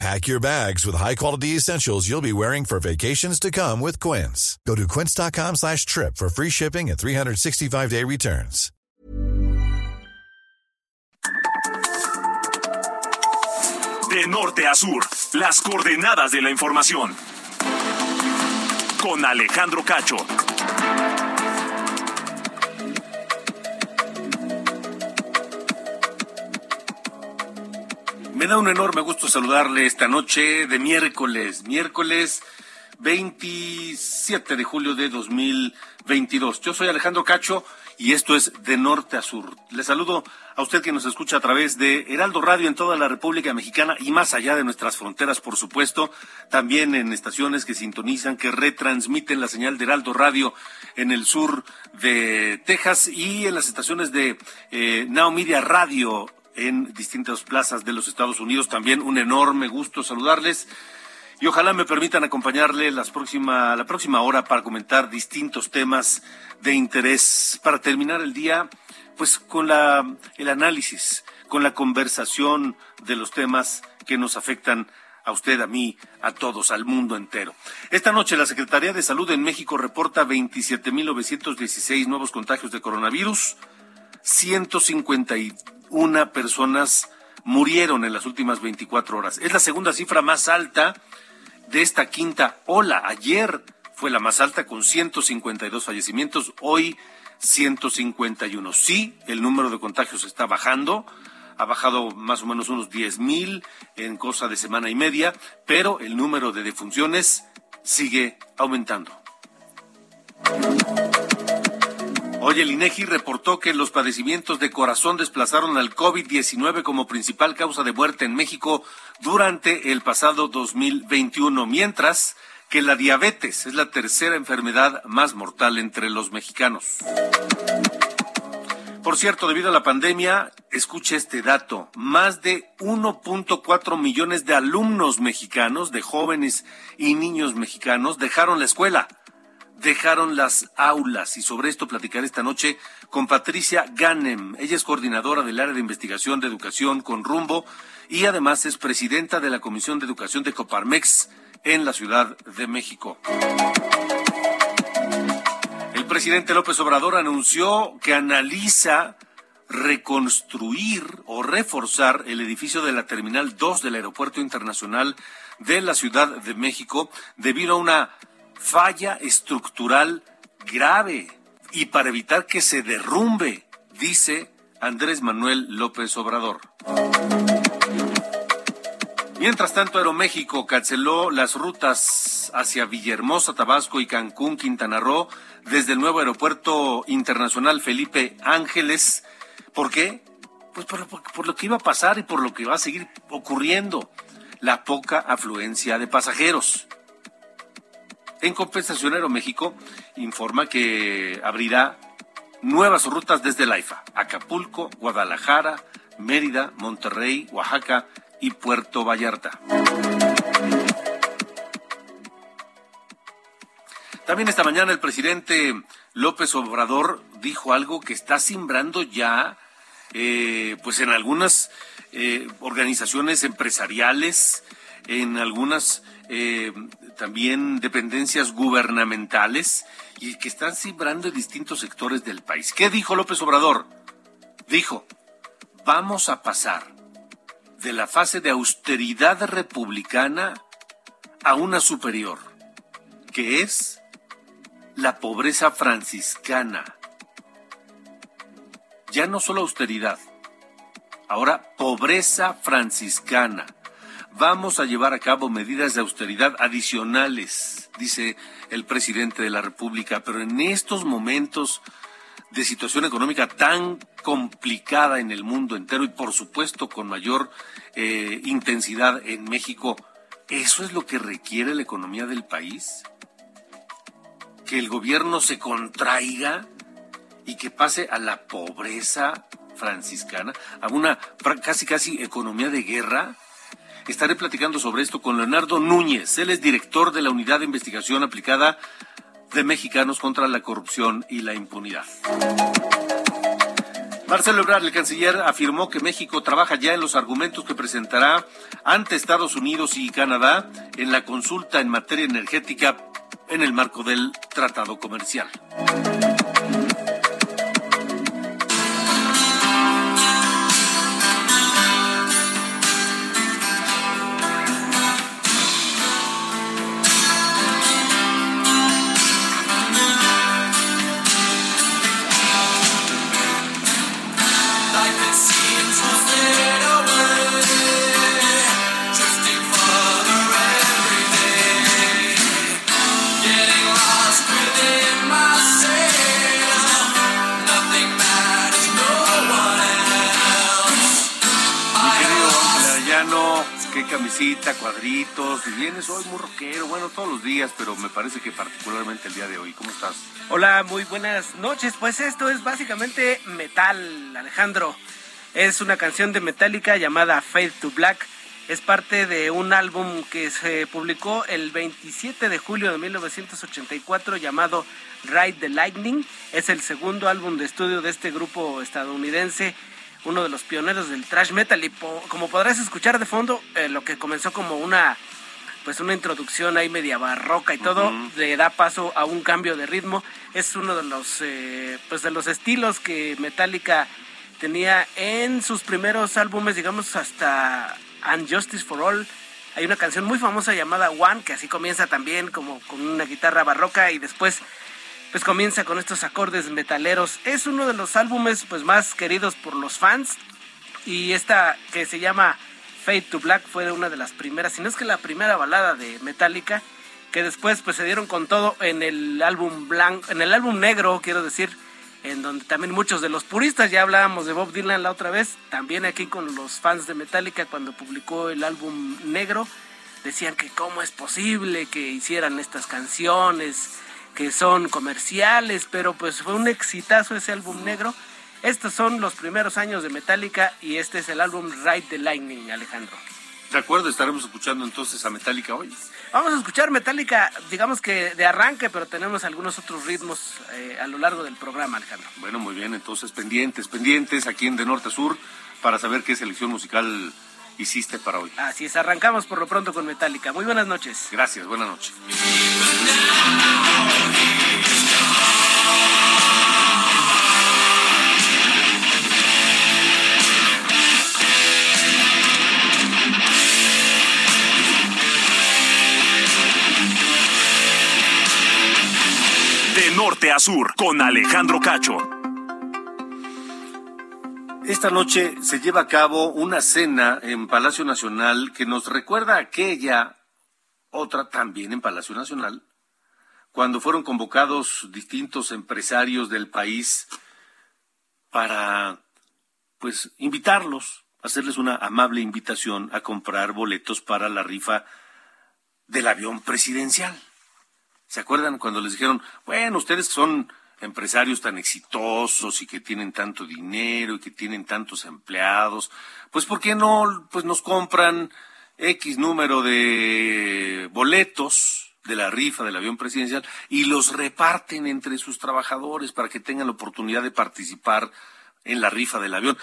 Pack your bags with high-quality essentials you'll be wearing for vacations to come with Quince. Go to quince.com slash trip for free shipping and 365-day returns. De norte a sur, las coordenadas de la información. Con Alejandro Cacho. Me da un enorme gusto saludarle esta noche de miércoles, miércoles 27 de julio de 2022. Yo soy Alejandro Cacho y esto es de norte a sur. Le saludo a usted que nos escucha a través de Heraldo Radio en toda la República Mexicana y más allá de nuestras fronteras, por supuesto, también en estaciones que sintonizan, que retransmiten la señal de Heraldo Radio en el sur de Texas y en las estaciones de eh, Media Radio en distintas plazas de los Estados Unidos. También un enorme gusto saludarles y ojalá me permitan acompañarle las próxima, la próxima hora para comentar distintos temas de interés para terminar el día pues con la, el análisis, con la conversación de los temas que nos afectan a usted, a mí, a todos, al mundo entero. Esta noche la Secretaría de Salud en México reporta 27.916 nuevos contagios de coronavirus, 151 personas murieron en las últimas 24 horas. Es la segunda cifra más alta de esta quinta ola. Ayer fue la más alta con 152 fallecimientos, hoy 151. Sí, el número de contagios está bajando, ha bajado más o menos unos 10 mil en cosa de semana y media, pero el número de defunciones sigue aumentando. Hoy el INEGI reportó que los padecimientos de corazón desplazaron al COVID-19 como principal causa de muerte en México durante el pasado 2021, mientras que la diabetes es la tercera enfermedad más mortal entre los mexicanos. Por cierto, debido a la pandemia, escuche este dato, más de 1.4 millones de alumnos mexicanos, de jóvenes y niños mexicanos, dejaron la escuela dejaron las aulas y sobre esto platicaré esta noche con Patricia Ganem. Ella es coordinadora del área de investigación de educación con rumbo y además es presidenta de la Comisión de Educación de Coparmex en la Ciudad de México. El presidente López Obrador anunció que analiza reconstruir o reforzar el edificio de la Terminal 2 del Aeropuerto Internacional de la Ciudad de México debido a una falla estructural grave y para evitar que se derrumbe, dice Andrés Manuel López Obrador. Mientras tanto, Aeroméxico canceló las rutas hacia Villahermosa, Tabasco y Cancún, Quintana Roo, desde el nuevo aeropuerto internacional Felipe Ángeles. ¿Por qué? Pues por, por, lo que iba a pasar y por lo que va a seguir ocurriendo, la poca afluencia de pasajeros. En compensación, Aeroméxico informa que abrirá nuevas rutas desde la IFA, Acapulco, Guadalajara, Mérida, Monterrey, Oaxaca y Puerto Vallarta. También esta mañana el presidente López Obrador dijo algo que está simbrando ya, eh, pues en algunas eh, organizaciones empresariales, en algunas eh, también dependencias gubernamentales y que están simbrando en distintos sectores del país. ¿Qué dijo López Obrador? Dijo, vamos a pasar de la fase de austeridad republicana a una superior, que es la pobreza franciscana. Ya no solo austeridad, ahora pobreza franciscana Vamos a llevar a cabo medidas de austeridad adicionales, dice el presidente de la República, pero en estos momentos de situación económica tan complicada en el mundo entero y por supuesto con mayor eh, intensidad en México, ¿eso es lo que requiere la economía del país? ¿Que el gobierno se contraiga y que pase a la pobreza franciscana, a una casi casi economía de guerra. Estaré platicando sobre esto con Leonardo Núñez. Él es director de la Unidad de Investigación Aplicada de Mexicanos contra la Corrupción y la Impunidad. Marcelo Ebrard, el canciller, afirmó que México trabaja ya en los argumentos que presentará ante Estados Unidos y Canadá en la consulta en materia energética en el marco del tratado comercial. Camisita, cuadritos, y vienes hoy muy rockero, bueno, todos los días, pero me parece que particularmente el día de hoy. ¿Cómo estás? Hola, muy buenas noches. Pues esto es básicamente metal, Alejandro. Es una canción de Metallica llamada Fade to Black. Es parte de un álbum que se publicó el 27 de julio de 1984 llamado Ride the Lightning. Es el segundo álbum de estudio de este grupo estadounidense uno de los pioneros del thrash metal y como podrás escuchar de fondo, eh, lo que comenzó como una pues una introducción ahí media barroca y todo le da paso a un cambio de ritmo. Es uno de los eh, pues de los estilos que Metallica tenía en sus primeros álbumes, digamos hasta Unjustice for All. Hay una canción muy famosa llamada One que así comienza también como con una guitarra barroca y después pues comienza con estos acordes metaleros. Es uno de los álbumes pues más queridos por los fans y esta que se llama Fade to Black fue una de las primeras, si no es que la primera balada de Metallica que después pues se dieron con todo en el álbum blanco, en el álbum negro, quiero decir, en donde también muchos de los puristas, ya hablábamos de Bob Dylan la otra vez, también aquí con los fans de Metallica cuando publicó el álbum negro, decían que cómo es posible que hicieran estas canciones que son comerciales, pero pues fue un exitazo ese álbum negro. Estos son los primeros años de Metallica y este es el álbum Ride the Lightning, Alejandro. De acuerdo, estaremos escuchando entonces a Metallica hoy. Vamos a escuchar Metallica, digamos que de arranque, pero tenemos algunos otros ritmos eh, a lo largo del programa, Alejandro. Bueno, muy bien, entonces pendientes, pendientes aquí en De Norte a Sur para saber qué selección musical hiciste para hoy. Así es, arrancamos por lo pronto con Metallica. Muy buenas noches. Gracias, buenas noches. De norte a sur, con Alejandro Cacho. Esta noche se lleva a cabo una cena en Palacio Nacional que nos recuerda aquella otra también en Palacio Nacional, cuando fueron convocados distintos empresarios del país para pues invitarlos, hacerles una amable invitación a comprar boletos para la rifa del avión presidencial. ¿Se acuerdan cuando les dijeron, bueno, ustedes son empresarios tan exitosos y que tienen tanto dinero y que tienen tantos empleados, pues ¿por qué no pues nos compran X número de boletos de la rifa del avión presidencial y los reparten entre sus trabajadores para que tengan la oportunidad de participar en la rifa del avión?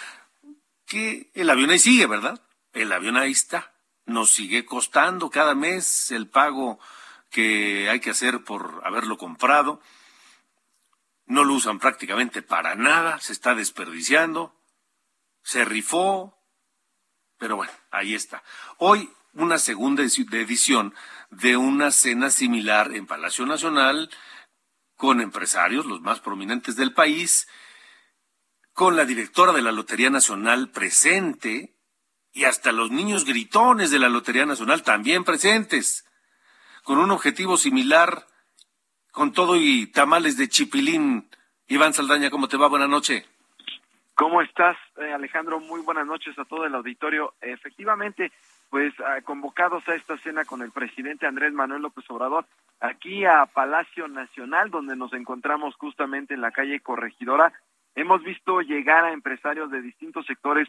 Que el avión ahí sigue, ¿verdad? El avión ahí está. Nos sigue costando cada mes el pago que hay que hacer por haberlo comprado no lo usan prácticamente para nada, se está desperdiciando, se rifó, pero bueno, ahí está. Hoy una segunda edición de una cena similar en Palacio Nacional con empresarios, los más prominentes del país, con la directora de la Lotería Nacional presente y hasta los niños gritones de la Lotería Nacional también presentes, con un objetivo similar con todo y tamales de chipilín. Iván Saldaña, ¿cómo te va? Buenas noches. ¿Cómo estás, eh, Alejandro? Muy buenas noches a todo el auditorio. Efectivamente, pues ah, convocados a esta cena con el presidente Andrés Manuel López Obrador, aquí a Palacio Nacional, donde nos encontramos justamente en la calle Corregidora. Hemos visto llegar a empresarios de distintos sectores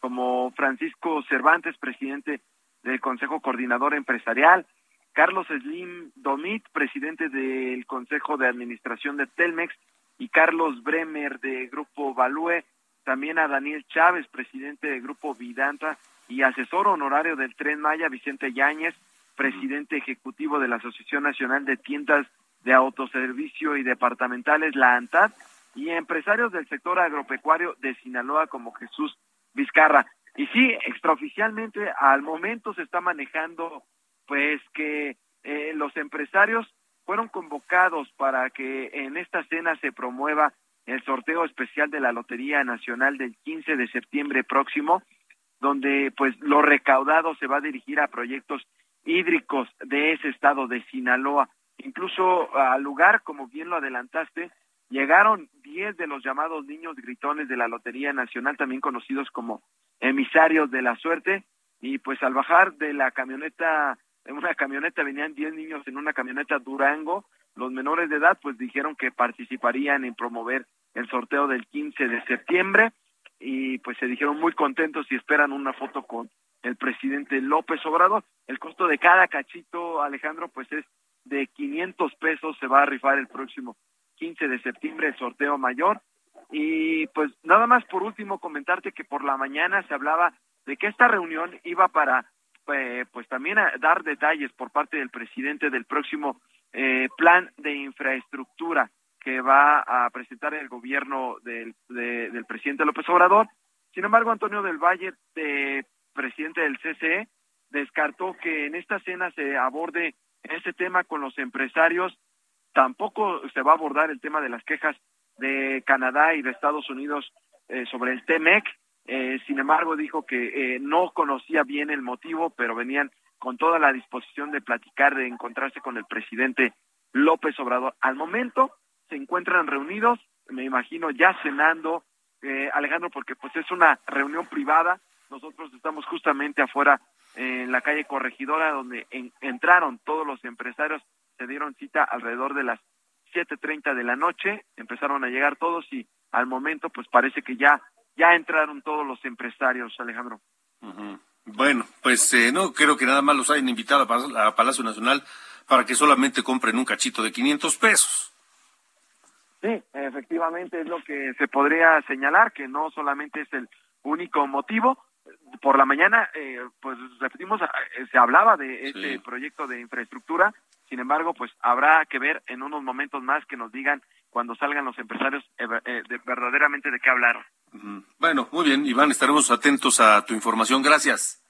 como Francisco Cervantes, presidente del Consejo Coordinador Empresarial, Carlos Slim Domit, presidente del Consejo de Administración de Telmex, y Carlos Bremer de Grupo Value, también a Daniel Chávez, presidente del Grupo Vidanta y asesor honorario del Tren Maya, Vicente Yáñez, presidente ejecutivo de la Asociación Nacional de Tiendas de Autoservicio y Departamentales, la ANTAD, y empresarios del sector agropecuario de Sinaloa como Jesús Vizcarra. Y sí, extraoficialmente al momento se está manejando pues que eh, los empresarios fueron convocados para que en esta cena se promueva el sorteo especial de la Lotería Nacional del 15 de septiembre próximo, donde pues lo recaudado se va a dirigir a proyectos hídricos de ese estado de Sinaloa. Incluso al lugar, como bien lo adelantaste, llegaron 10 de los llamados niños gritones de la Lotería Nacional, también conocidos como emisarios de la suerte, y pues al bajar de la camioneta, en una camioneta venían 10 niños en una camioneta Durango, los menores de edad pues dijeron que participarían en promover el sorteo del 15 de septiembre y pues se dijeron muy contentos y esperan una foto con el presidente López Obrador. El costo de cada cachito, Alejandro, pues es de 500 pesos, se va a rifar el próximo 15 de septiembre el sorteo mayor. Y pues nada más por último comentarte que por la mañana se hablaba de que esta reunión iba para eh, pues también dar detalles por parte del presidente del próximo eh, plan de infraestructura que va a presentar el gobierno del, del presidente López Obrador. Sin embargo, Antonio del Valle, de, presidente del CCE, descartó que en esta cena se aborde ese tema con los empresarios. Tampoco se va a abordar el tema de las quejas de Canadá y de Estados Unidos eh, sobre el TEMEC. Eh, sin embargo, dijo que eh, no conocía bien el motivo, pero venían con toda la disposición de platicar, de encontrarse con el presidente López Obrador. Al momento se encuentran reunidos, me imagino ya cenando, eh, Alejandro, porque pues es una reunión privada. Nosotros estamos justamente afuera en la calle Corregidora, donde entraron todos los empresarios, se dieron cita alrededor de las 7.30 de la noche, empezaron a llegar todos y al momento pues parece que ya, ya entraron todos los empresarios, Alejandro. Bueno, pues eh, no creo que nada más los hayan invitado a Palacio Nacional para que solamente compren un cachito de 500 pesos. Sí, efectivamente es lo que se podría señalar, que no solamente es el único motivo. Por la mañana, eh, pues repetimos, eh, se hablaba de este proyecto de infraestructura, sin embargo, pues habrá que ver en unos momentos más que nos digan cuando salgan los empresarios verdaderamente de qué hablar. Bueno, muy bien, Iván, estaremos atentos a tu información. Gracias.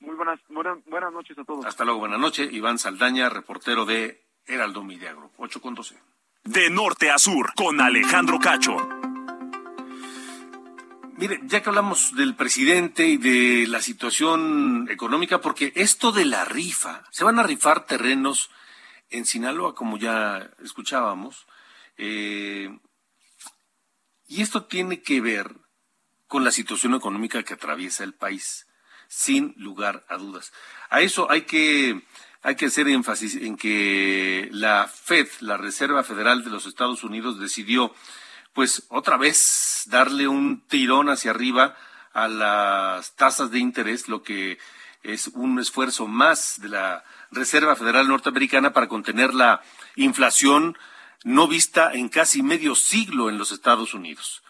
Muy buenas, buenas, noches a todos. Hasta luego, buenas noches. Iván Saldaña, reportero de Heraldo Media Group, 8 con 12. De norte a sur, con Alejandro Cacho. Mire, ya que hablamos del presidente y de la situación económica, porque esto de la rifa, se van a rifar terrenos en Sinaloa, como ya escuchábamos, eh, y esto tiene que ver con la situación económica que atraviesa el país sin lugar a dudas. A eso hay que, hay que hacer énfasis en que la Fed, la Reserva Federal de los Estados Unidos, decidió, pues, otra vez darle un tirón hacia arriba a las tasas de interés, lo que es un esfuerzo más de la Reserva Federal Norteamericana para contener la inflación no vista en casi medio siglo en los Estados Unidos.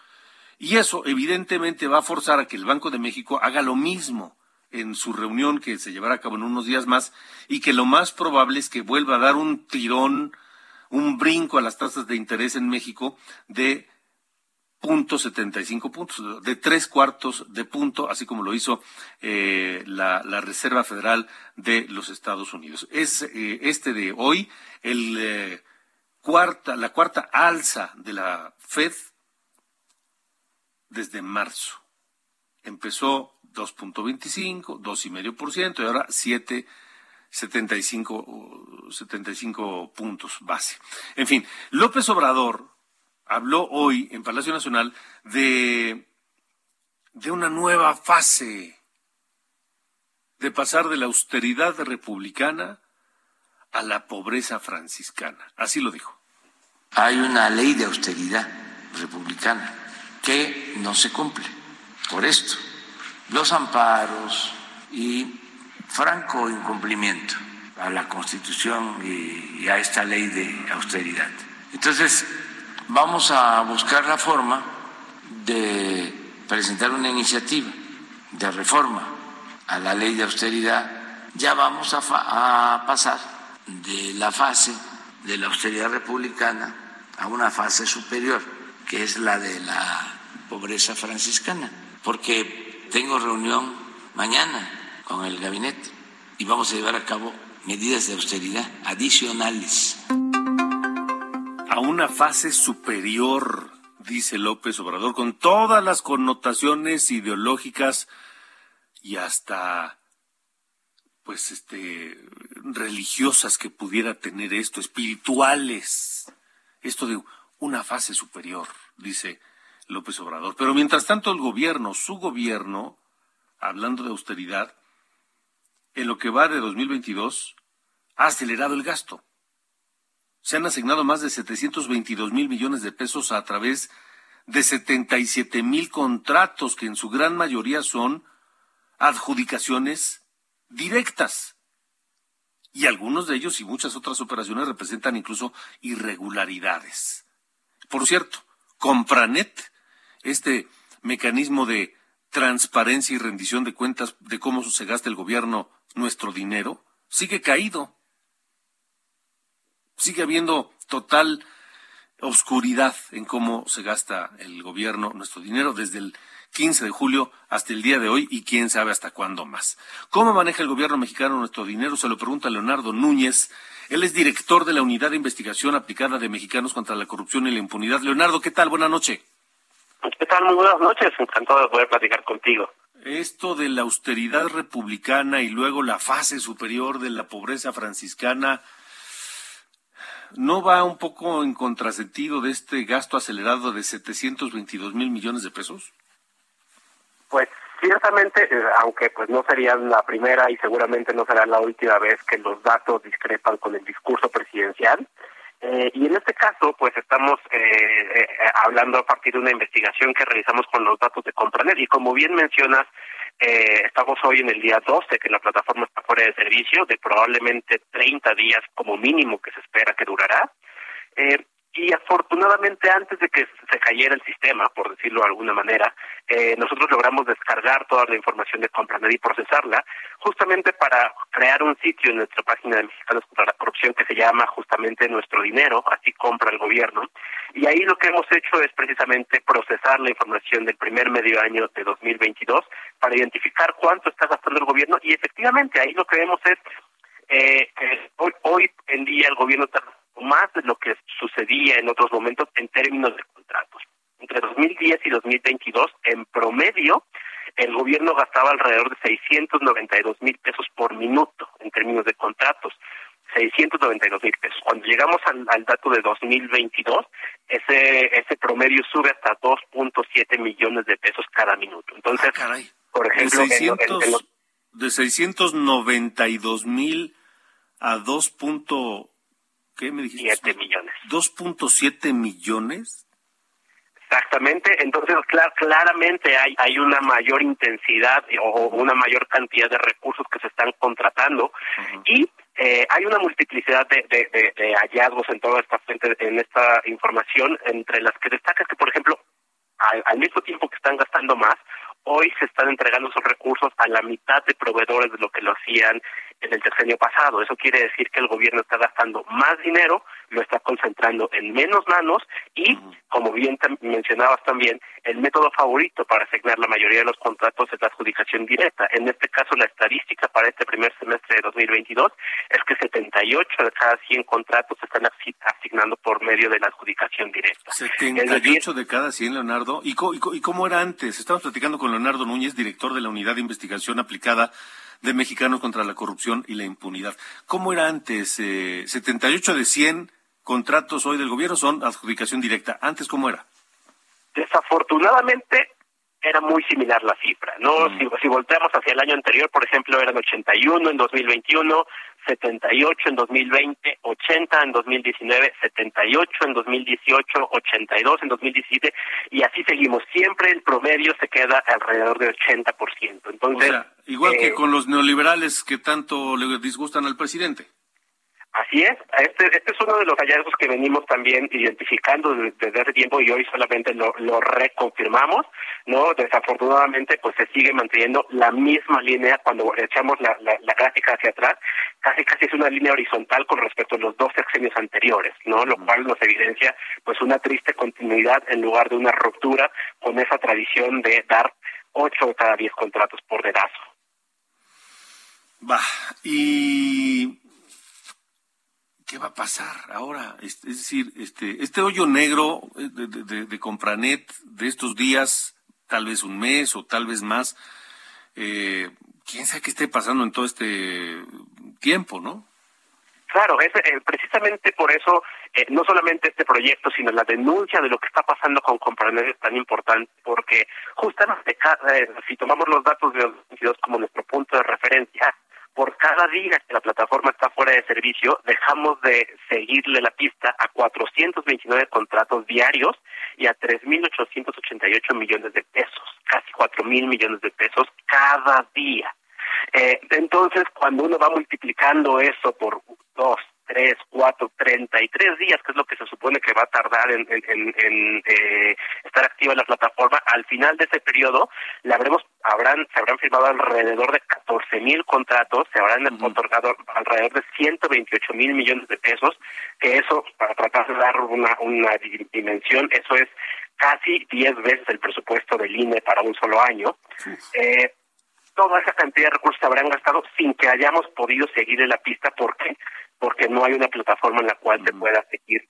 Y eso evidentemente va a forzar a que el Banco de México haga lo mismo en su reunión que se llevará a cabo en unos días más y que lo más probable es que vuelva a dar un tirón, un brinco a las tasas de interés en México de punto setenta y cinco puntos, de tres cuartos de punto, así como lo hizo eh, la, Reserva Federal de los Estados Unidos. Es eh, este de hoy el eh, la cuarta alza de la Fed desde marzo. Empezó 2.25, 2,5% y ahora 7,75 75 puntos base. En fin, López Obrador habló hoy en Palacio Nacional de, de una nueva fase, de pasar de la austeridad republicana a la pobreza franciscana. Así lo dijo. Hay una ley de austeridad republicana que no se cumple por esto. Los amparos y franco incumplimiento a la Constitución y, a esta ley de austeridad. Entonces, vamos a buscar la forma de presentar una iniciativa de reforma a la ley de austeridad. Ya vamos a, a pasar de la fase de la austeridad republicana a una fase superior, que es la de la pobreza franciscana, porque tengo reunión mañana con el gabinete y vamos a llevar a cabo medidas de austeridad adicionales. A una fase superior, dice López Obrador, con todas las connotaciones ideológicas y hasta pues este religiosas que pudiera tener esto, espirituales. Esto de una fase superior, dice López Obrador. Pero mientras tanto el gobierno, su gobierno, hablando de austeridad, en lo que va de 2022, ha acelerado el gasto. Se han asignado más de 722 mil millones de pesos a través de 77 mil contratos, que en su gran mayoría son adjudicaciones directas. Y algunos de ellos y muchas otras operaciones representan incluso irregularidades. Por cierto, Compranet, este mecanismo de transparencia y rendición de cuentas de cómo se gasta el gobierno nuestro dinero, sigue caído. Sigue habiendo total oscuridad en cómo se gasta el gobierno nuestro dinero desde el 15 de julio hasta el día de hoy y quién sabe hasta cuándo más. ¿Cómo maneja el gobierno mexicano nuestro dinero? Se lo pregunta Leonardo Núñez. Él es director de la Unidad de Investigación Aplicada de Mexicanos contra la Corrupción y la Impunidad. Leonardo, ¿qué tal? Buenas noches. ¿Qué tal? Muy buenas noches. Encantado de poder platicar contigo. Esto de la austeridad republicana y luego la fase superior de la pobreza franciscana, ¿no va un poco en contrasentido de este gasto acelerado de 722 mil millones de pesos? Pues ciertamente, eh, aunque pues no sería la primera y seguramente no será la última vez que los datos discrepan con el discurso presidencial. Eh, y en este caso, pues estamos eh, hablando a partir de una investigación que realizamos con los datos de Compranet. Y como bien mencionas, estamos hoy en el día 12, que la plataforma está fuera de servicio, de probablemente 30 días como mínimo que se espera que durará. Y afortunadamente antes de que se cayera el sistema, por decirlo de alguna manera, eh, nosotros logramos descargar toda la información de Compranet y procesarla, justamente para crear un sitio en nuestra página de Mexicanos contra la Corrupción que se llama justamente Nuestro Dinero, así compra el gobierno. Y ahí lo que hemos hecho es precisamente procesar la información del primer medio año de 2022 para identificar cuánto está gastando el gobierno y efectivamente ahí lo que vemos es eh, hoy, hoy en día el gobierno está más de lo que sucedía en otros momentos en términos de contratos. Entre 2010 y 2022, en promedio, el gobierno gastaba alrededor de 692 mil pesos por minuto en términos de contratos. 692 mil pesos. Cuando llegamos al, dato de 2022, ese ese promedio sube hasta 2.7 millones de pesos cada minuto. Entonces, ah, por ejemplo, de, 600, de 692 mil a 2. ¿Qué me dijiste? 7 millones. ¿2.7 millones? Exactamente, entonces claramente hay, hay una mayor intensidad o una mayor cantidad de recursos que se están contratando y eh, hay una multiplicidad de, de, hallazgos en toda esta fuente, en esta información, entre las que destaca que, por ejemplo, al, mismo tiempo que están gastando más, hoy se están entregando esos recursos a la mitad de proveedores de lo que lo hacían en el tercer pasado. Eso quiere decir que el gobierno está gastando más dinero, lo está concentrando en menos manos y, como bien mencionabas también, el método favorito para asignar la mayoría de los contratos es la adjudicación directa. En este caso, la estadística para este primer semestre de 2022 es que 78 de cada 100 contratos se están asignando por medio de la adjudicación directa. 78 de cada 100, Leonardo. ¿Y, ¿Y cómo era antes? Estamos platicando con Leonardo Núñez, director de la Unidad de Investigación Aplicada de Mexicanos contra la Corrupción y la Impunidad. ¿Cómo era antes? Eh, 78 de 100 contratos hoy del gobierno son adjudicación directa. ¿Antes cómo era? Desafortunadamente, era muy similar la cifra, ¿no? Si, si volteamos hacia el año anterior, por ejemplo, eran 81 en 2021, 78 en 2020, 80 en 2019, 78 en 2018, 82 en 2017 y así seguimos. Siempre el promedio se queda alrededor del 80%. Entonces, o sea, igual que eh, con los neoliberales que tanto le disgustan al presidente. Así es, este, este es uno de los hallazgos que venimos también identificando desde hace tiempo y hoy solamente lo, lo reconfirmamos, ¿no? Desafortunadamente, pues se sigue manteniendo la misma línea cuando echamos la, la, la gráfica hacia atrás, casi casi es una línea horizontal con respecto a los dos sexenios anteriores, ¿no? Lo cual nos evidencia, pues, una triste continuidad en lugar de una ruptura con esa tradición de dar ocho de cada diez contratos por dedazo. Va, y ¿qué va a pasar ahora? Es, es decir, este, este hoyo negro eh, de, de, Compranet de estos días, tal vez un mes o tal vez más, eh, quién sabe qué esté pasando en todo este tiempo, ¿no? Claro, es, eh, precisamente por eso eh, no solamente este proyecto, sino la denuncia de lo que está pasando con Compranet es tan importante, porque justamente si tomamos los datos de 2022 como nuestro punto de referencia, por cada día que la plataforma está fuera de servicio, dejamos de seguirle la pista a 429 contratos diarios y a 3.888 millones de pesos, casi 4.000 millones de pesos cada día. Eh, entonces, cuando uno va multiplicando eso por dos, tres, cuatro, treinta y tres días, que es lo que se supone que va a tardar en, en, en, en eh, estar activa la plataforma, al final de ese periodo le habremos, habrán, se habrán firmado alrededor de catorce mil contratos, se habrán uh -huh. otorgado alrededor de ciento veintiocho mil millones de pesos, que eso, para tratar de dar una, una dimensión, eso es casi diez veces el presupuesto del INE para un solo año. Sí. Eh, toda esa cantidad de recursos se habrán gastado sin que hayamos podido seguir en la pista. ¿Por qué? Porque no hay una plataforma en la cual se pueda seguir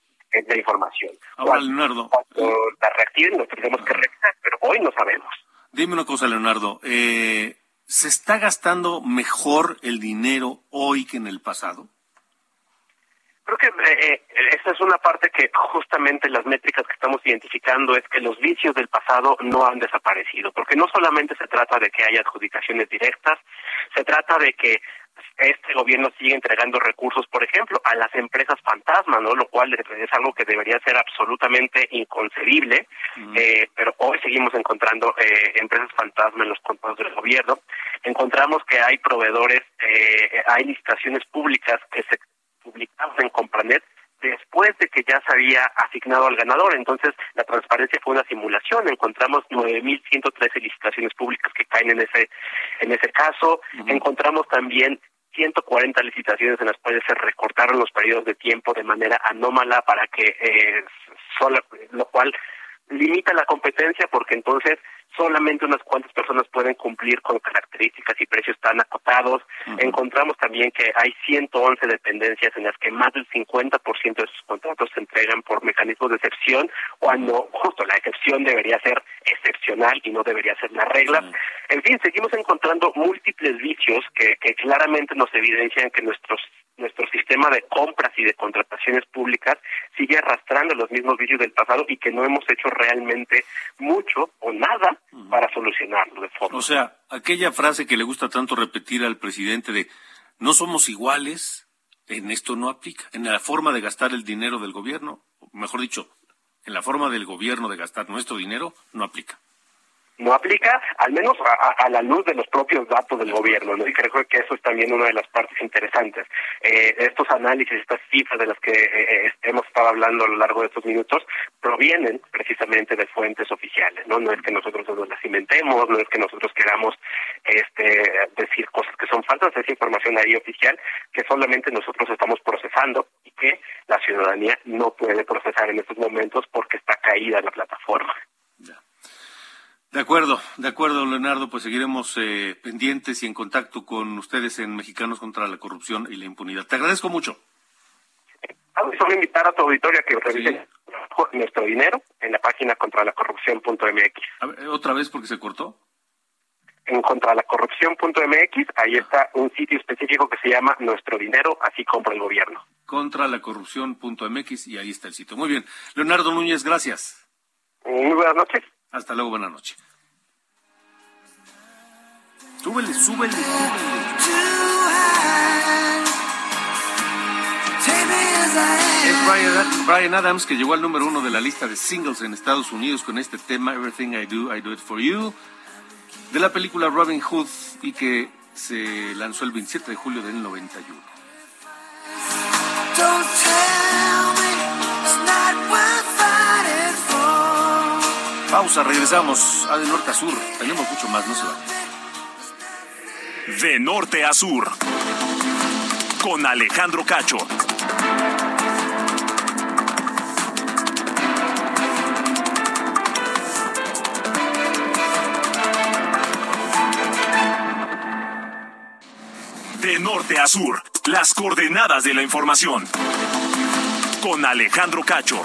la información. Ahora, Leonardo. Cuando la reactiven, nos tendremos que reactivar, pero hoy no sabemos. Dime una cosa, Leonardo. Eh, ¿Se está gastando mejor el dinero hoy que en el pasado? Creo que eh, esa es una parte que justamente las métricas que estamos identificando es que los vicios del pasado no han desaparecido, porque no solamente se trata de que haya adjudicaciones directas, se trata de que este gobierno sigue entregando recursos, por ejemplo, a las empresas fantasma, ¿no? Lo cual es algo que debería ser absolutamente inconcebible, mm. eh, pero hoy seguimos encontrando eh, empresas fantasma en los contratos del gobierno. Encontramos que hay proveedores, eh, hay licitaciones públicas que se publicadas en Compranet después de que ya se había asignado al ganador. Entonces, la transparencia fue una simulación. Encontramos 9.113 licitaciones públicas que caen en ese en ese caso. Uh -huh. Encontramos también 140 licitaciones en las cuales se recortaron los periodos de tiempo de manera anómala para que, eh, solo, lo cual limita la competencia porque entonces solamente unas cuantas personas pueden cumplir con características y precios tan acotados. Uh -huh. Encontramos también que hay 111 dependencias en las que más del 50% de sus contratos se entregan por mecanismos de excepción, cuando justo la excepción debería ser excepcional y no debería ser la regla. Uh -huh. En fin, seguimos encontrando múltiples vicios que, que claramente nos evidencian que nuestros nuestro sistema de compras y de contrataciones públicas sigue arrastrando los mismos vicios del pasado y que no hemos hecho realmente mucho o nada uh -huh. para solucionarlo de forma. O sea, aquella frase que le gusta tanto repetir al presidente de no somos iguales, en esto no aplica. En la forma de gastar el dinero del gobierno, mejor dicho, en la forma del gobierno de gastar nuestro dinero, no aplica no aplica, al menos a, la luz de los propios datos del gobierno, ¿no? Y creo que eso es también una de las partes interesantes. Eh, estos análisis, estas cifras de las que eh, hemos estado hablando a lo largo de estos minutos, provienen precisamente de fuentes oficiales, ¿no? No es que nosotros nos las inventemos, no es que nosotros queramos este, decir cosas que son falsas, es información ahí oficial que solamente nosotros estamos procesando y que la ciudadanía no puede procesar en estos momentos porque está caída la plataforma. De acuerdo, de acuerdo, Leonardo, pues seguiremos eh, pendientes y en contacto con ustedes en Mexicanos contra la Corrupción y la Impunidad. Te agradezco mucho. Solo invitar a tu auditorio a que revise sí. nuestro dinero en la página contralacorrupción.mx. ¿Otra vez porque se cortó? En contralacorrupción.mx, ahí está un sitio específico que se llama Nuestro Dinero, así compra el gobierno. Contralacorrupción.mx y ahí está el sitio. Muy bien. Leonardo Núñez, gracias. Muy buenas noches. Hasta luego, buenas noches. Súbele, súbele, súbele. Es Brian, Brian Adams que llegó al número uno de la lista de singles en Estados Unidos con este tema Everything I Do, I Do It For You de la película Robin Hood y que se lanzó el 27 de julio del 91. Pausa, regresamos a de norte a sur. Tenemos mucho más, no se va. De norte a sur. Con Alejandro Cacho. De norte a sur, las coordenadas de la información. Con Alejandro Cacho.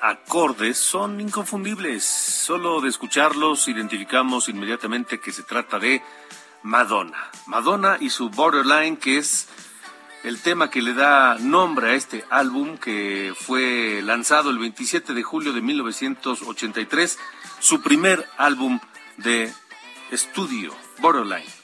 Acordes son inconfundibles. Solo de escucharlos identificamos inmediatamente que se trata de Madonna. Madonna y su Borderline, que es el tema que le da nombre a este álbum que fue lanzado el 27 de julio de 1983, su primer álbum de estudio, Borderline.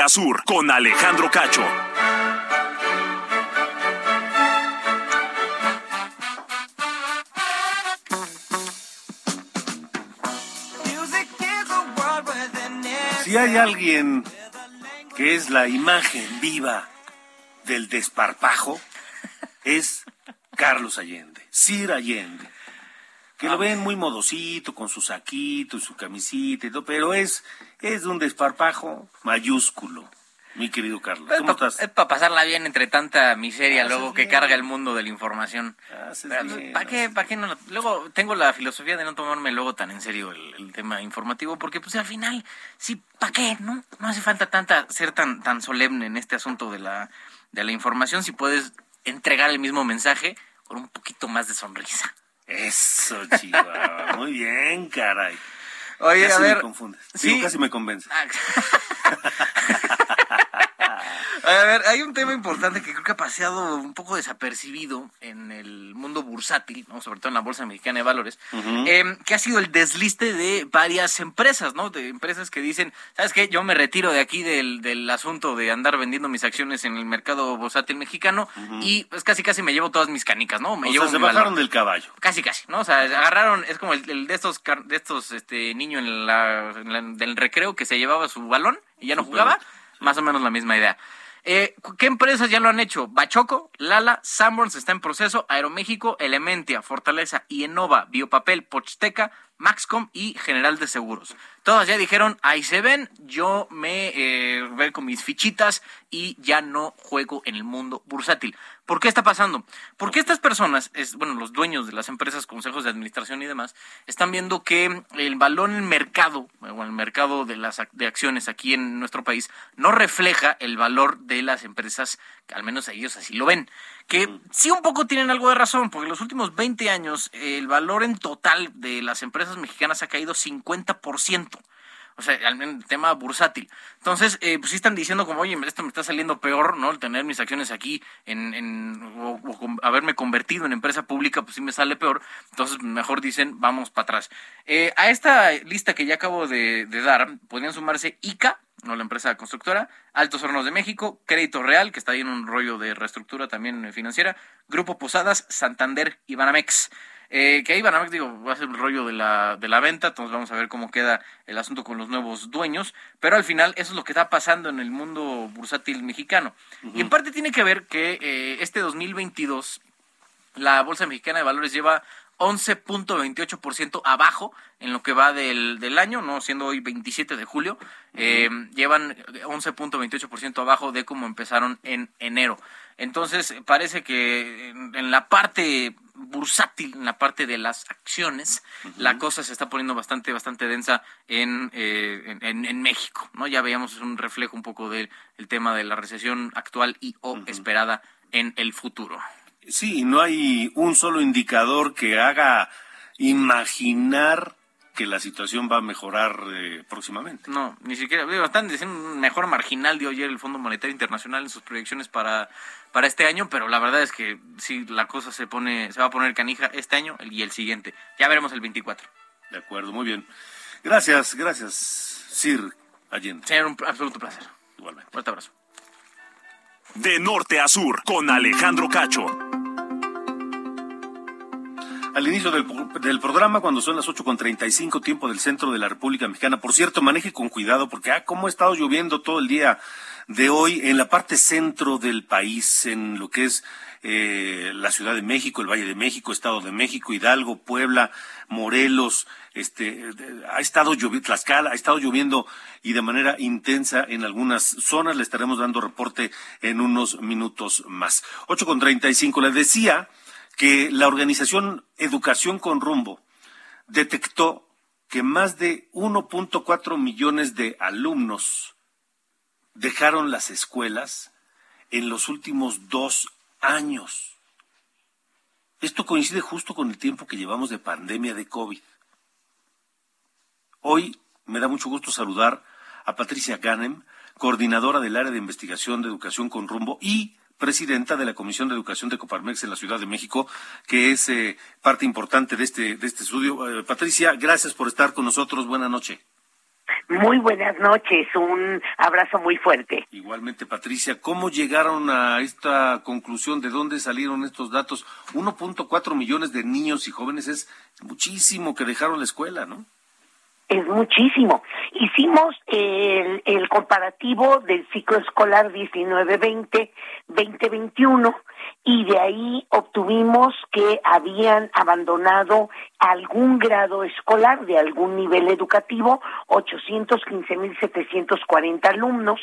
Norte a sur, con Alejandro Cacho. Si hay alguien que es la imagen viva del desparpajo, es Carlos Allende, Sir Allende. Que lo ven muy modosito, con su saquito y su camisita y todo, pero es, es un desparpajo mayúsculo, mi querido Carlos. ¿Cómo estás? Es para pasarla bien entre tanta miseria Haces luego que bien. carga el mundo de la información. Bien, ¿Para qué, para qué no? Luego tengo la filosofía de no tomarme luego tan en serio el, el tema informativo, porque pues al final, sí, ¿para qué? No, no hace falta tanta ser tan tan solemne en este asunto de la de la información si puedes entregar el mismo mensaje con un poquito más de sonrisa. Eso, Chihuahua. Muy bien, caray. Oye, casi a ver, me confundes. sí. Digo, casi me convence. A ver, hay un tema importante que creo que ha paseado un poco desapercibido en el mundo bursátil, ¿no? sobre todo en la Bolsa Mexicana de Valores, eh, que ha sido el desliste de varias empresas, ¿no? De empresas que dicen, ¿sabes qué? Yo me retiro de aquí del, del asunto de andar vendiendo mis acciones en el mercado bursátil mexicano y pues casi casi me llevo todas mis canicas, ¿no? Me o llevo sea, se valor. bajaron del caballo. Casi, casi, ¿no? O sea, agarraron, es como el, el de estos, de estos, este, niño en la, en la- del recreo que se llevaba su balón y ya no jugaba. Más o menos la misma idea. Eh, ¿Qué empresas ya lo han hecho? Bachoco, Lala, Sanborns está en proceso, Aeroméxico, Elementia, Fortaleza, Ienova, Biopapel, Pochsteca, Maxcom y General de Seguros. Todas ya dijeron, ahí se ven, yo me eh, con mis fichitas y ya no juego en el mundo bursátil. ¿Por qué está pasando? Porque estas personas, es, bueno, los dueños de las empresas, consejos de administración y demás, están viendo que el valor en el mercado, o el mercado de las de acciones aquí en nuestro país, no refleja el valor de las empresas, al menos ellos así lo ven. Que sí un poco tienen algo de razón, porque en los últimos 20 años el valor en total de las empresas mexicanas ha caído 50%. O sea, el tema bursátil. Entonces, eh, pues sí están diciendo como, oye, esto me está saliendo peor, ¿no? El tener mis acciones aquí en, en o, haberme convertido en empresa pública, pues sí me sale peor. Entonces, mejor dicen, vamos para atrás. Eh, a esta lista que ya acabo de, de dar, podrían sumarse ICA, no la empresa constructora, Altos Hornos de México, Crédito Real, que está ahí en un rollo de reestructura también financiera, Grupo Posadas, Santander y Banamex. Eh, que ahí Banamex, digo, va a ser el rollo de la, de la venta, entonces vamos a ver cómo queda el asunto con los nuevos dueños, pero al final eso es lo que está pasando en el mundo bursátil mexicano. Y en parte tiene que ver que eh, este 2022 la Bolsa Mexicana de Valores lleva 11.28% abajo en lo que va del, del, año, no siendo hoy 27 de julio, eh, llevan 11.28% abajo de cómo empezaron en enero. Entonces, parece que en, la parte bursátil, en la parte de las acciones, la cosa se está poniendo bastante, bastante densa en, eh, en, México, ¿no? Ya veíamos un reflejo un poco del tema de la recesión actual y o esperada en el futuro. Sí, no hay un solo indicador que haga imaginar que la situación va a mejorar eh, próximamente. No, ni siquiera. Están diciendo un mejor marginal de ayer el Fondo Monetario Internacional en sus proyecciones para, para este año, pero la verdad es que sí, la cosa se pone se va a poner canija este año y el siguiente. Ya veremos el 24. De acuerdo, muy bien. Gracias, gracias, Sir Allende. Señor, un absoluto placer. Igualmente. Fuerte abrazo. De norte a sur, con Alejandro Cacho al inicio del, programa, cuando son las ocho con cinco, tiempo del centro de la República Mexicana. Por cierto, maneje con cuidado porque, ah, cómo ha estado lloviendo todo el día de hoy en la parte centro del país, en lo que es eh, la Ciudad de México, el Valle de México, Estado de México, Hidalgo, Puebla, Morelos, este, ha estado lloviendo, Tlaxcala, ha estado lloviendo y de manera intensa en algunas zonas. Le estaremos dando reporte en unos minutos más. Ocho con cinco. Les decía que la organización Educación con Rumbo detectó que más de 1.4 millones de alumnos dejaron las escuelas en los últimos dos años. Esto coincide justo con el tiempo que llevamos de pandemia de COVID. Hoy me da mucho gusto saludar a Patricia Ganem, coordinadora del área de investigación de educación con rumbo y presidenta de la Comisión de Educación de Coparmex en la Ciudad de México, que es eh, parte importante de este, de este estudio. Eh, Patricia, gracias por estar con nosotros. Buenas noches. Muy buenas noches, un abrazo muy fuerte. Igualmente, Patricia, ¿cómo llegaron a esta conclusión? ¿De dónde salieron estos datos? 1.4 millones de niños y jóvenes es muchísimo que dejaron la escuela, ¿no? Es muchísimo. Hicimos el, comparativo del ciclo escolar 19-20, 2021 y de ahí obtuvimos que habían abandonado algún grado escolar de algún nivel educativo, 815.740 alumnos,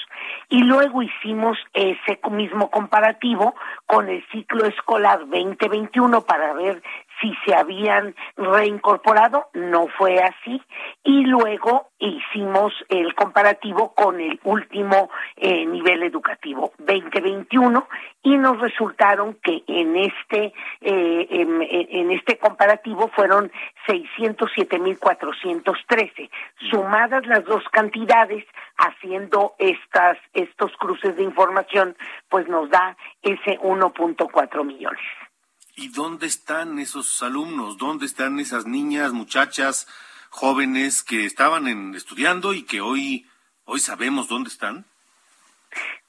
y luego hicimos ese mismo comparativo con el ciclo escolar 2021 para ver si se habían reincorporado, no fue así, y luego hicimos el comparativo con el último eh, nivel educativo 2021 y nos resultaron que en este eh, en, este comparativo fueron 607.413 sumadas las dos cantidades haciendo estas estos cruces de información pues nos da ese 1.4 millones ¿Y dónde están esos alumnos? ¿Dónde están esas niñas, muchachas, jóvenes que estaban en, estudiando y que hoy, hoy sabemos dónde están?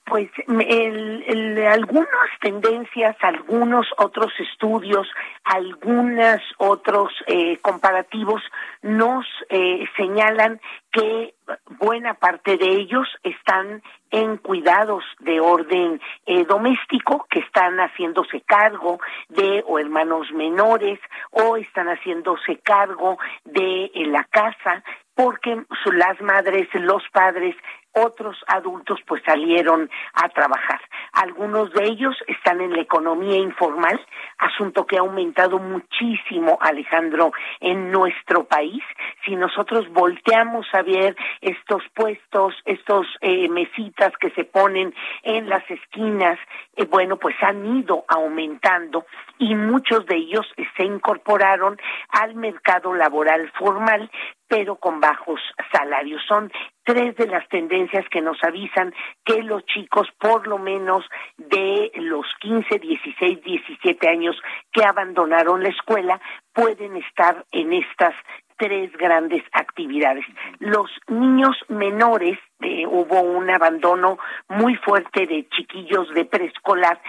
Pues el, algunas tendencias, algunos otros estudios, algunos otros eh, comparativos nos eh, señalan que buena parte de ellos están en cuidados de orden eh, doméstico, que están haciéndose cargo de o hermanos menores o están haciéndose cargo de la casa, porque las madres, los padres otros adultos pues salieron a trabajar. Algunos de ellos están en la economía informal, asunto que ha aumentado muchísimo, Alejandro, en nuestro país. Si nosotros volteamos a ver estos puestos, estos eh, mesitas que se ponen en las esquinas, eh, bueno, pues han ido aumentando y muchos de ellos se incorporaron al mercado laboral formal pero con bajos salarios. Son tres de las tendencias que nos avisan que los chicos, por lo menos de los 15, 16, 17 años que abandonaron la escuela, pueden estar en estas tres grandes actividades. Los niños menores, eh, hubo un abandono muy fuerte de chiquillos de preescolar,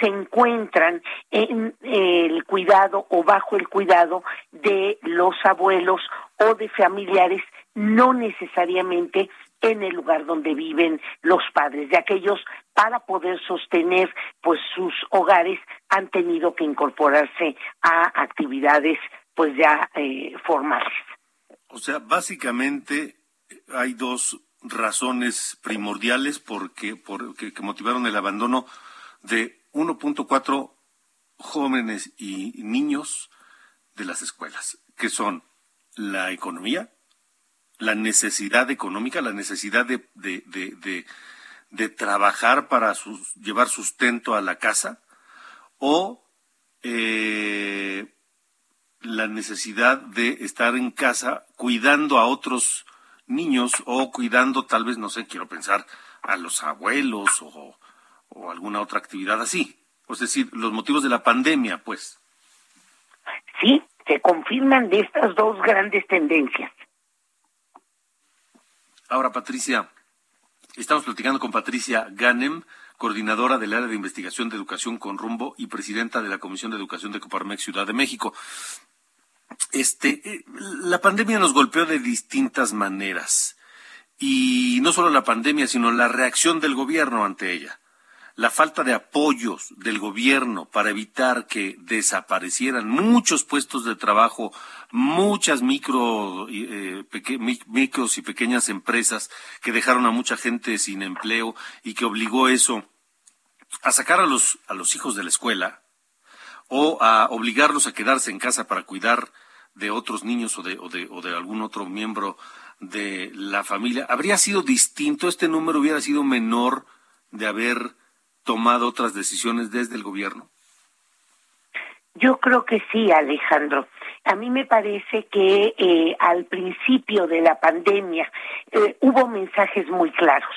se encuentran en el cuidado o bajo el cuidado de los abuelos o de familiares, no necesariamente en el lugar donde viven los padres, de aquellos para poder sostener pues sus hogares han tenido que incorporarse a actividades pues ya eh, formales. O sea, básicamente hay dos razones primordiales porque, que motivaron el abandono de 1.4 jóvenes y niños de las escuelas, que son la economía, la necesidad económica, la necesidad de, de, de, trabajar para llevar sustento a la casa, o eh, la necesidad de estar en casa cuidando a otros niños o cuidando tal vez, no sé, quiero pensar, a los abuelos o, o alguna otra actividad así. Es decir, los motivos de la pandemia, pues. Sí, se confirman de estas dos grandes tendencias. Ahora, Patricia, estamos platicando con Patricia Ganem, coordinadora del área de investigación de educación con rumbo y presidenta de la Comisión de Educación de Coparmex Ciudad de México. Este, eh, la pandemia nos golpeó de distintas maneras. Y no solo la pandemia, sino la reacción del gobierno ante ella la falta de apoyos del gobierno para evitar que desaparecieran muchos puestos de trabajo, muchas micro, eh, micros y pequeñas empresas que dejaron a mucha gente sin empleo y que obligó eso a sacar a los, a los hijos de la escuela o a obligarlos a quedarse en casa para cuidar de otros niños o de, o de, o de algún otro miembro de la familia, habría sido distinto, este número hubiera sido menor de haber tomado otras decisiones desde el gobierno? Yo creo que sí, Alejandro. A mí me parece que eh, al principio de la pandemia eh, hubo mensajes muy claros.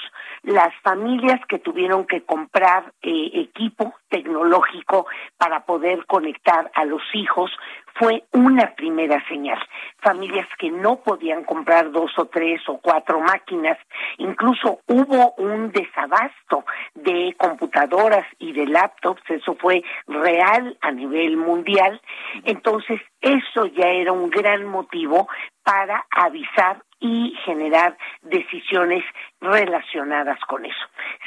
Las familias que tuvieron que comprar eh, equipo tecnológico para poder conectar a los hijos fue una primera señal. Familias que no podían comprar dos o tres o cuatro máquinas, incluso hubo un desabasto de computadoras y de laptops, eso fue real a nivel mundial. Entonces, eso ya era un gran motivo para avisar y generar decisiones relacionadas con eso.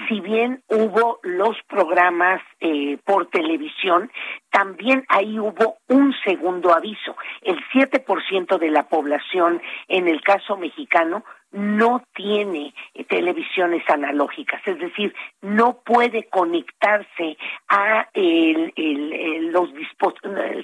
Si bien hubo los programas eh, por televisión, también ahí hubo un segundo aviso. El 7% de la población, en el caso mexicano, no tiene eh, televisiones analógicas, es decir, no puede conectarse a los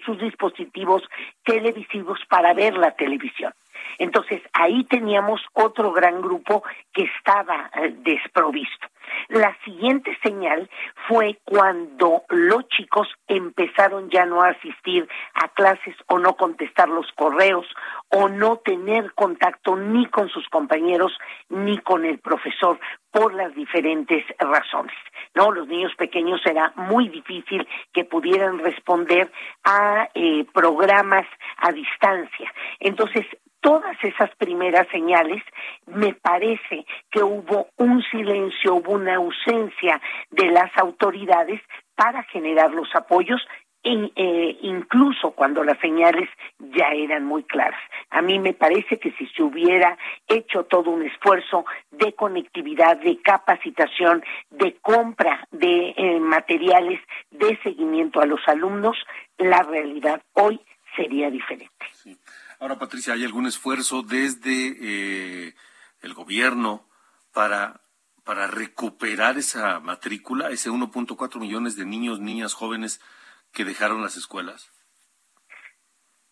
sus dispositivos televisivos para ver la televisión. Entonces, ahí teníamos otro gran grupo que estaba eh, desprovisto. La siguiente señal fue cuando los chicos empezaron ya no a asistir a clases o no contestar los correos o no tener contacto ni con sus compañeros ni con el profesor por las diferentes razones. No, los niños pequeños era muy difícil que pudieran responder a eh, programas a distancia. Entonces, todas esas primeras señales, me parece que hubo un silencio, hubo una ausencia de las autoridades para generar los apoyos e, incluso cuando las señales ya eran muy claras. A mí me parece que si se hubiera hecho todo un esfuerzo de conectividad, de capacitación, de compra de eh, materiales de seguimiento a los alumnos, la realidad hoy sería diferente. Ahora, Patricia, ¿hay algún esfuerzo desde eh, el gobierno para, para recuperar esa matrícula, ese 1.4 millones de niños, niñas, jóvenes que dejaron las escuelas?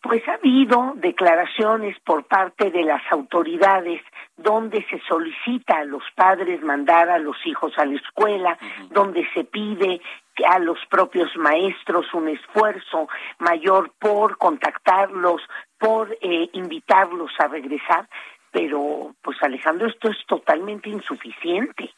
Pues ha habido declaraciones por parte de las autoridades donde se solicita a los padres mandar a los hijos a la escuela, donde se pide a los propios maestros un esfuerzo mayor por contactarlos, por eh, invitarlos a regresar, pero pues Alejandro, esto es totalmente insuficiente.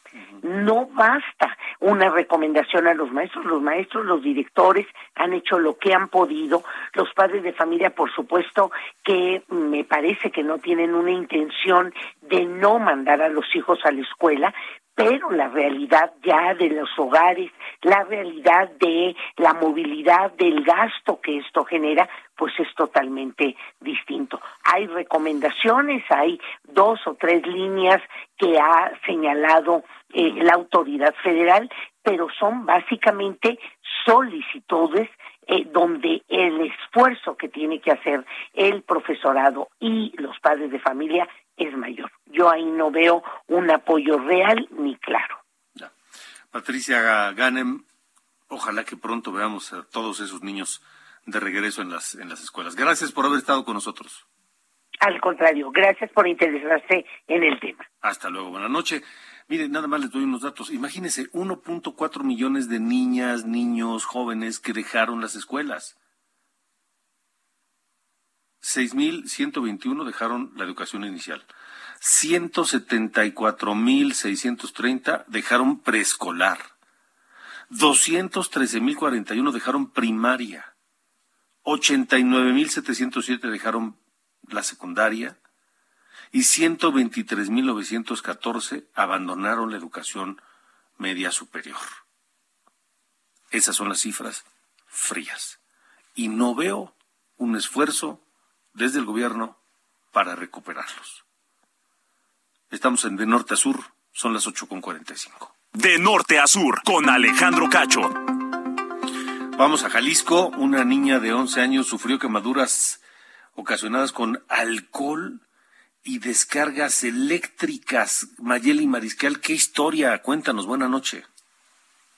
No basta una recomendación a los maestros, los maestros, los directores han hecho lo que han podido, los padres de familia, por supuesto, que me parece que no tienen una intención de no mandar a los hijos a la escuela, pero la realidad ya de los hogares, la realidad de la movilidad, del gasto que esto genera, pues es totalmente distinto. Hay recomendaciones, hay dos o tres líneas que ha señalado eh, la autoridad federal, pero son básicamente solicitudes eh, donde el esfuerzo que tiene que hacer el profesorado y los padres de familia es mayor. Yo ahí no veo un apoyo real ni claro. Patricia Ganem, ojalá que pronto veamos a todos esos niños de regreso en las, en las escuelas. Gracias por haber estado con nosotros. Al contrario, gracias por interesarse en el tema. Hasta luego, buenas noches. Miren, nada más les doy unos datos. Imagínense, 1.4 millones de niñas, niños, jóvenes que dejaron las escuelas. 6.121 dejaron la educación inicial. 174.630 dejaron preescolar. 213.041 dejaron primaria. 89.707 dejaron la secundaria y 123.914 abandonaron la educación media superior. Esas son las cifras frías. Y no veo un esfuerzo desde el gobierno para recuperarlos. Estamos en de norte a sur, son las 8.45. De norte a sur, con Alejandro Cacho. Vamos a Jalisco. Una niña de 11 años sufrió quemaduras ocasionadas con alcohol y descargas eléctricas. Mayeli Mariscal, ¿qué historia? Cuéntanos, buena noche.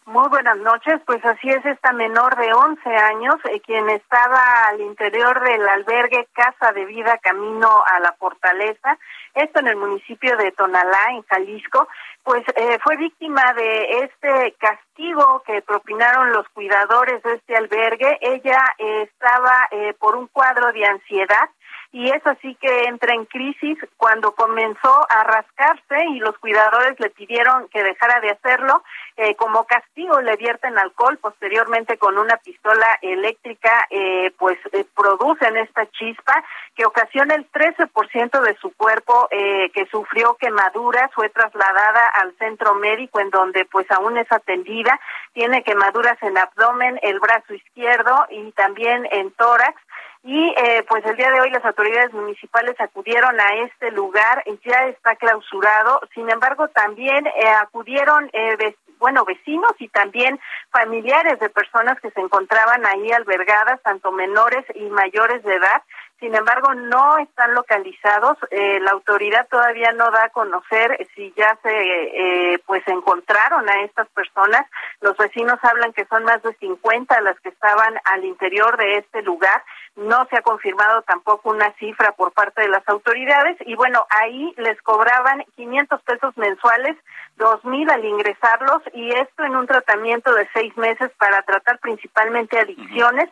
Muy buenas noches, pues así es esta menor de 11 años, eh, quien estaba al interior del albergue Casa de Vida Camino a la Fortaleza, esto en el municipio de Tonalá, en Jalisco, pues eh, fue víctima de este castigo que propinaron los cuidadores de este albergue. Ella eh, estaba eh, por un cuadro de ansiedad y es así que entra en crisis cuando comenzó a rascarse y los cuidadores le pidieron que dejara de hacerlo. Eh, como castigo le vierten alcohol, posteriormente con una pistola eléctrica eh, pues eh, producen esta chispa que ocasiona el 13% de su cuerpo eh, que sufrió quemaduras, fue trasladada al centro médico en donde pues aún es atendida, tiene quemaduras en abdomen, el brazo izquierdo y también en tórax y eh, pues el día de hoy las autoridades municipales acudieron a este lugar, ya está clausurado, sin embargo también eh, acudieron eh, bueno, vecinos y también familiares de personas que se encontraban ahí albergadas, tanto menores y mayores de edad, sin embargo no están localizados. Eh, la autoridad todavía no da a conocer si ya se eh, pues encontraron a estas personas. Los vecinos hablan que son más de 50 las que estaban al interior de este lugar. No se ha confirmado tampoco una cifra por parte de las autoridades y bueno, ahí les cobraban 500 pesos mensuales, 2.000 al ingresarlos y esto en un tratamiento de seis meses para tratar principalmente adicciones.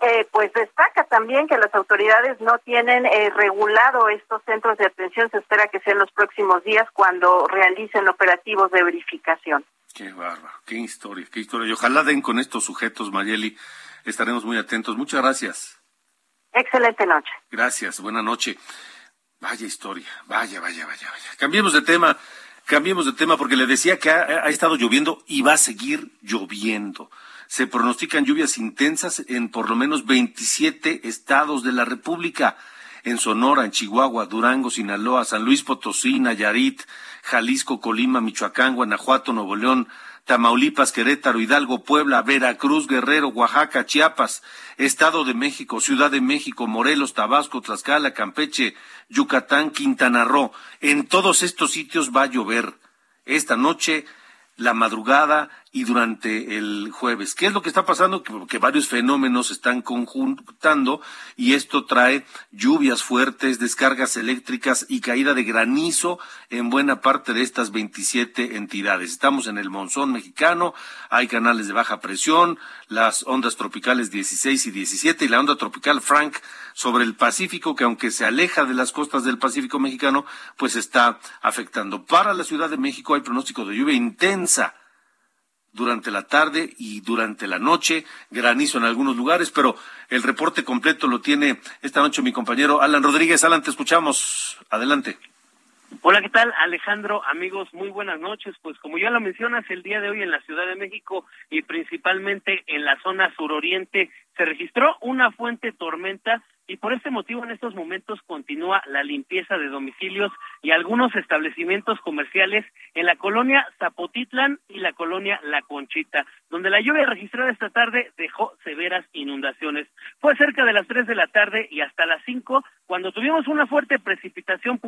Eh, pues destaca también que las autoridades no tienen eh, regulado estos centros de atención. Se espera que sean los próximos días cuando realicen operativos de verificación. Qué bárbaro, qué historia, qué historia. Y ojalá den con estos sujetos, Mayeli. Estaremos muy atentos. Muchas gracias. Excelente noche. Gracias, buena noche. Vaya historia, vaya, vaya, vaya, vaya. Cambiemos de tema, cambiemos de tema porque le decía que ha, ha estado lloviendo y va a seguir lloviendo se pronostican lluvias intensas en por lo menos 27 estados de la República. En Sonora, en Chihuahua, Durango, Sinaloa, San Luis Potosí, Nayarit, Jalisco, Colima, Michoacán, Guanajuato, Nuevo León, Tamaulipas, Querétaro, Hidalgo, Puebla, Veracruz, Guerrero, Oaxaca, Chiapas, Estado de México, Ciudad de México, Morelos, Tabasco, Tlaxcala, Campeche, Yucatán, Quintana Roo. En todos estos sitios va a llover esta noche, la madrugada y durante el jueves. ¿Qué es lo que está pasando? Que, varios fenómenos están conjuntando y esto trae lluvias fuertes, descargas eléctricas y caída de granizo en buena parte de estas 27 entidades. Estamos en el monzón mexicano, hay canales de baja presión, las ondas tropicales 16 y 17 y la onda tropical Frank sobre el Pacífico, que aunque se aleja de las costas del Pacífico mexicano, pues está afectando. Para la Ciudad de México hay pronóstico de lluvia intensa durante la tarde y durante la noche, granizo en algunos lugares, pero el reporte completo lo tiene esta noche mi compañero Alan Rodríguez. Alan, te escuchamos. Adelante. Hola, ¿qué tal Alejandro? Amigos, muy buenas noches. Pues como ya lo mencionas, el día de hoy en la Ciudad de México y principalmente en la zona suroriente se registró una fuente tormenta y por este motivo en estos momentos continúa la limpieza de domicilios y algunos establecimientos comerciales en la colonia Zapotitlán y la colonia La Conchita, donde la lluvia registrada esta tarde dejó severas inundaciones. Fue cerca de las tres de la tarde y hasta las cinco cuando tuvimos una fuerte precipitación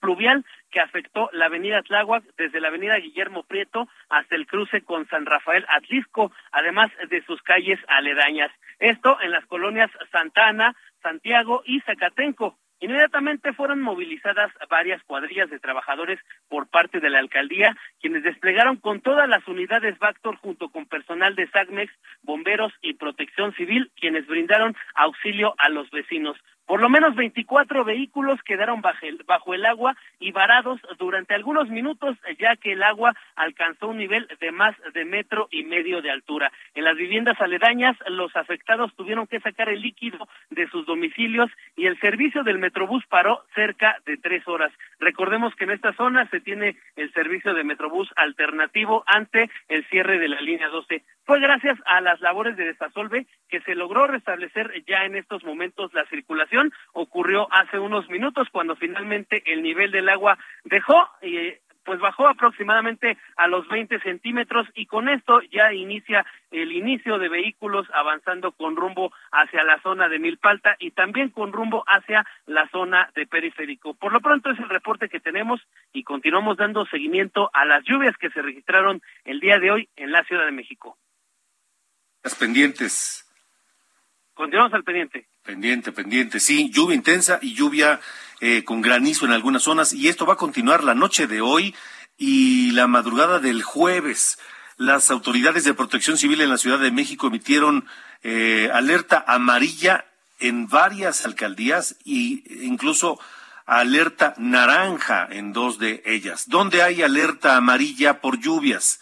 pluvial que afectó la avenida Tláhuac desde la avenida Guillermo Prieto hasta el cruce con San Rafael Atlisco, además de sus calles aledañas. Esto en las colonias Santana, Santiago y Zacatenco. Inmediatamente fueron movilizadas varias cuadrillas de trabajadores por parte de la alcaldía, quienes desplegaron con todas las unidades Bactor junto con personal de SACMEX, bomberos y protección civil, quienes brindaron auxilio a los vecinos. Por lo menos 24 vehículos quedaron bajo el, agua y varados durante algunos minutos, ya que el agua alcanzó un nivel de más de metro y medio de altura. En las viviendas aledañas, los afectados tuvieron que sacar el líquido de sus domicilios y el servicio del Metrobús paró cerca de tres horas. Recordemos que en esta zona se tiene el servicio de Metrobús alternativo ante el cierre de la línea 12. Fue gracias a las labores de desasolve que se logró restablecer ya en estos momentos la circulación. Ocurrió hace unos minutos cuando finalmente el nivel del agua dejó eh, pues bajó aproximadamente a los 20 centímetros y con esto ya inicia el inicio de vehículos avanzando con rumbo hacia la zona de Milpalta y también con rumbo hacia la zona de Periférico. Por lo pronto es el reporte que tenemos y continuamos dando seguimiento a las lluvias que se registraron el día de hoy en la Ciudad de México. Las pendientes. Continuamos al pendiente. Pendiente, pendiente, sí, lluvia intensa y lluvia eh, con granizo en algunas zonas y esto va a continuar la noche de hoy y la madrugada del jueves. Las autoridades de protección civil en la Ciudad de México emitieron eh, alerta amarilla en varias alcaldías e incluso alerta naranja en dos de ellas. ¿Dónde hay alerta amarilla por lluvias?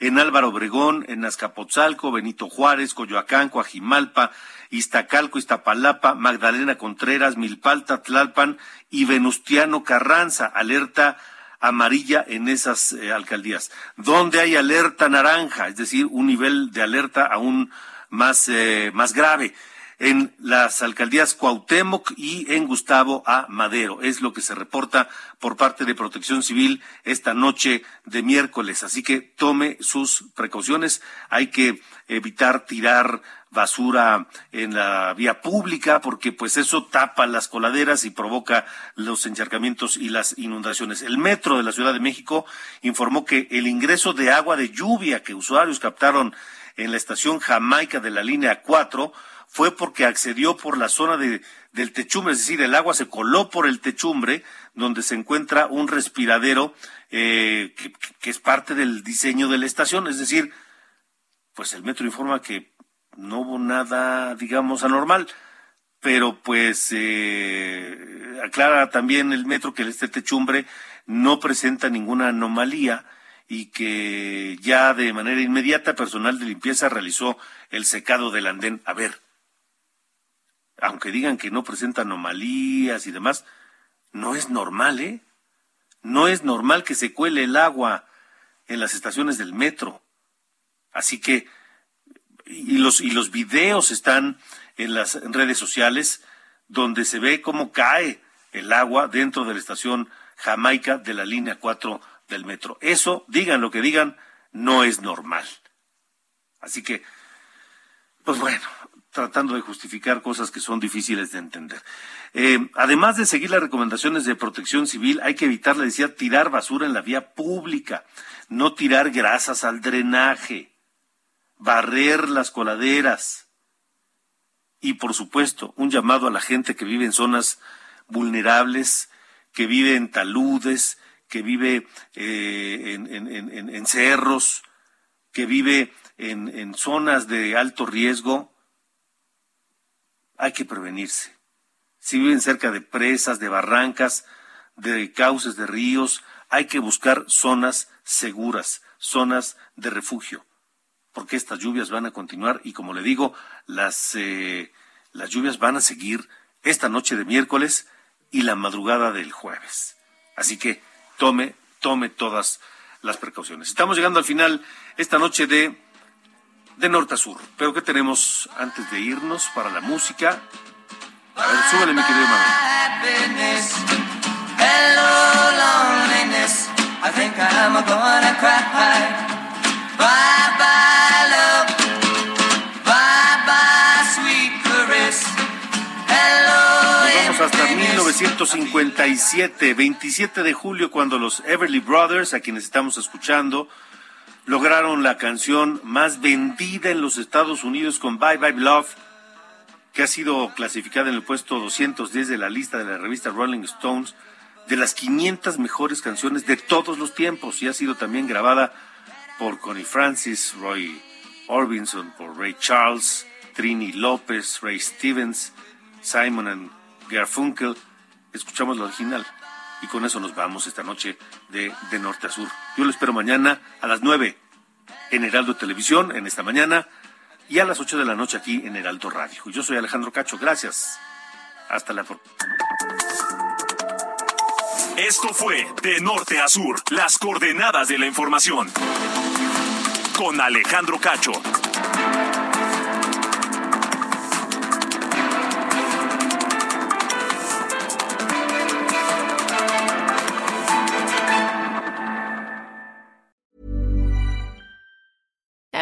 En Álvaro Obregón, en Azcapotzalco, Benito Juárez, Coyoacán, Coajimalpa, Iztacalco, Iztapalapa, Magdalena Contreras, Milpalta, Tlalpan y Venustiano Carranza. Alerta amarilla en esas eh, alcaldías. Donde hay alerta naranja, es decir, un nivel de alerta aún más, eh, más grave en las alcaldías Cuauhtémoc y en Gustavo A. Madero. Es lo que se reporta por parte de Protección Civil esta noche de miércoles. Así que tome sus precauciones. Hay que evitar tirar basura en la vía pública porque pues eso tapa las coladeras y provoca los encharcamientos y las inundaciones. El metro de la Ciudad de México informó que el ingreso de agua de lluvia que usuarios captaron en la estación Jamaica de la línea 4 fue porque accedió por la zona de, del techumbre, es decir, el agua se coló por el techumbre, donde se encuentra un respiradero eh, que, es parte del diseño de la estación, es decir, pues el metro informa que no hubo nada, digamos, anormal, pero pues eh, aclara también el metro que este techumbre no presenta ninguna anomalía y que ya de manera inmediata personal de limpieza realizó el secado del andén. A ver, aunque digan que no presenta anomalías y demás, no es normal, ¿eh? No es normal que se cuele el agua en las estaciones del metro. Así que y los, y los videos están en las redes sociales donde se ve cómo cae el agua dentro de la estación Jamaica de la línea 4 del metro. Eso, digan lo que digan, no es normal. Así que, pues bueno, tratando de justificar cosas que son difíciles de entender. Eh, además de seguir las recomendaciones de protección civil, hay que evitar, le decía, tirar basura en la vía pública, no tirar grasas al drenaje, barrer las coladeras y, por supuesto, un llamado a la gente que vive en zonas vulnerables, que vive en taludes, que vive eh, en, cerros, que vive en zonas de alto riesgo, hay que prevenirse. Si viven cerca de presas, de barrancas, de cauces de ríos, hay que buscar zonas seguras, zonas de refugio, porque estas lluvias van a continuar y como le digo, las, eh, las lluvias van a seguir esta noche de miércoles y la madrugada del jueves. Así que tome, tome todas las precauciones. Estamos llegando al final esta noche de de norte a sur. Pero ¿qué tenemos antes de irnos para la música? A ver, súbele mi querido Vamos hasta 1957, 27 de julio, cuando los Everly Brothers, a quienes estamos escuchando, lograron la canción más vendida en los Estados Unidos con Bye Bye Love, que ha sido clasificada en el puesto 210 de la lista de la revista Rolling Stones de las 500 mejores canciones de todos los tiempos y ha sido también grabada por Connie Francis, Roy Orbison, por Ray Charles, Trini López, Ray Stevens, Simon and Garfunkel. Escuchamos la original y con eso nos vamos esta noche de, de norte a sur. Yo lo espero mañana a las 9 en Heraldo Televisión, en esta mañana, y a las 8 de la noche aquí en Heraldo Radio. Yo soy Alejandro Cacho, gracias. Hasta la próxima. Esto fue De Norte a Sur, las coordenadas de la información. Con Alejandro Cacho.